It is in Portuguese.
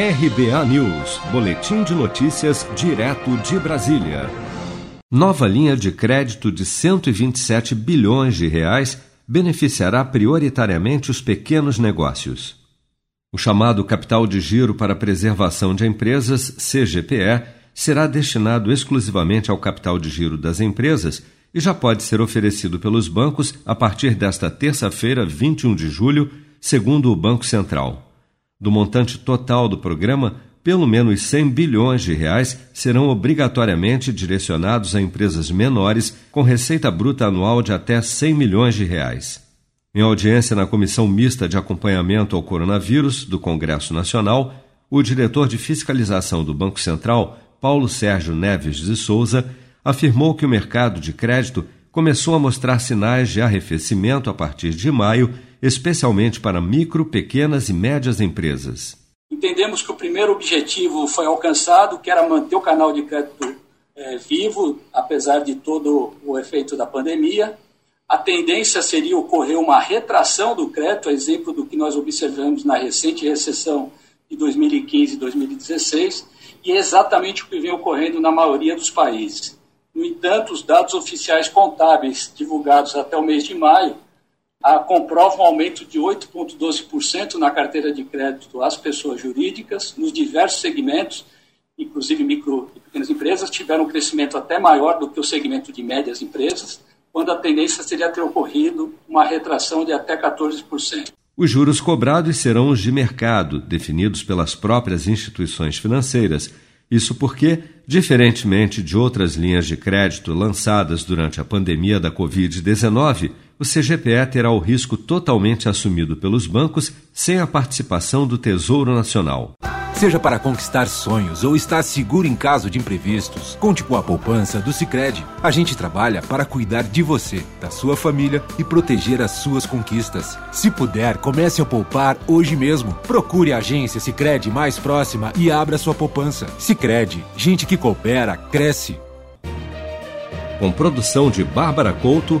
RBA News, Boletim de Notícias, direto de Brasília. Nova linha de crédito de 127 bilhões de reais beneficiará prioritariamente os pequenos negócios. O chamado Capital de Giro para Preservação de Empresas, CGPE, será destinado exclusivamente ao capital de giro das empresas e já pode ser oferecido pelos bancos a partir desta terça-feira, 21 de julho, segundo o Banco Central. Do montante total do programa, pelo menos 100 bilhões de reais serão obrigatoriamente direcionados a empresas menores com receita bruta anual de até 100 milhões de reais. Em audiência na Comissão Mista de Acompanhamento ao Coronavírus do Congresso Nacional, o diretor de fiscalização do Banco Central, Paulo Sérgio Neves de Souza, afirmou que o mercado de crédito começou a mostrar sinais de arrefecimento a partir de maio especialmente para micro, pequenas e médias empresas. Entendemos que o primeiro objetivo foi alcançado, que era manter o canal de crédito é, vivo, apesar de todo o efeito da pandemia. A tendência seria ocorrer uma retração do crédito, exemplo do que nós observamos na recente recessão de 2015 e 2016, e é exatamente o que vem ocorrendo na maioria dos países. No entanto, os dados oficiais contábeis divulgados até o mês de maio a, comprova um aumento de 8,12% na carteira de crédito às pessoas jurídicas, nos diversos segmentos, inclusive micro e pequenas empresas, tiveram um crescimento até maior do que o segmento de médias empresas, quando a tendência seria ter ocorrido uma retração de até 14%. Os juros cobrados serão os de mercado, definidos pelas próprias instituições financeiras. Isso porque, diferentemente de outras linhas de crédito lançadas durante a pandemia da Covid-19, o CGPE terá o risco totalmente assumido pelos bancos sem a participação do Tesouro Nacional. Seja para conquistar sonhos ou estar seguro em caso de imprevistos, conte com a poupança do Sicredi. A gente trabalha para cuidar de você, da sua família e proteger as suas conquistas. Se puder, comece a poupar hoje mesmo. Procure a agência Sicredi mais próxima e abra sua poupança. Sicredi, gente que coopera cresce. Com produção de Bárbara Couto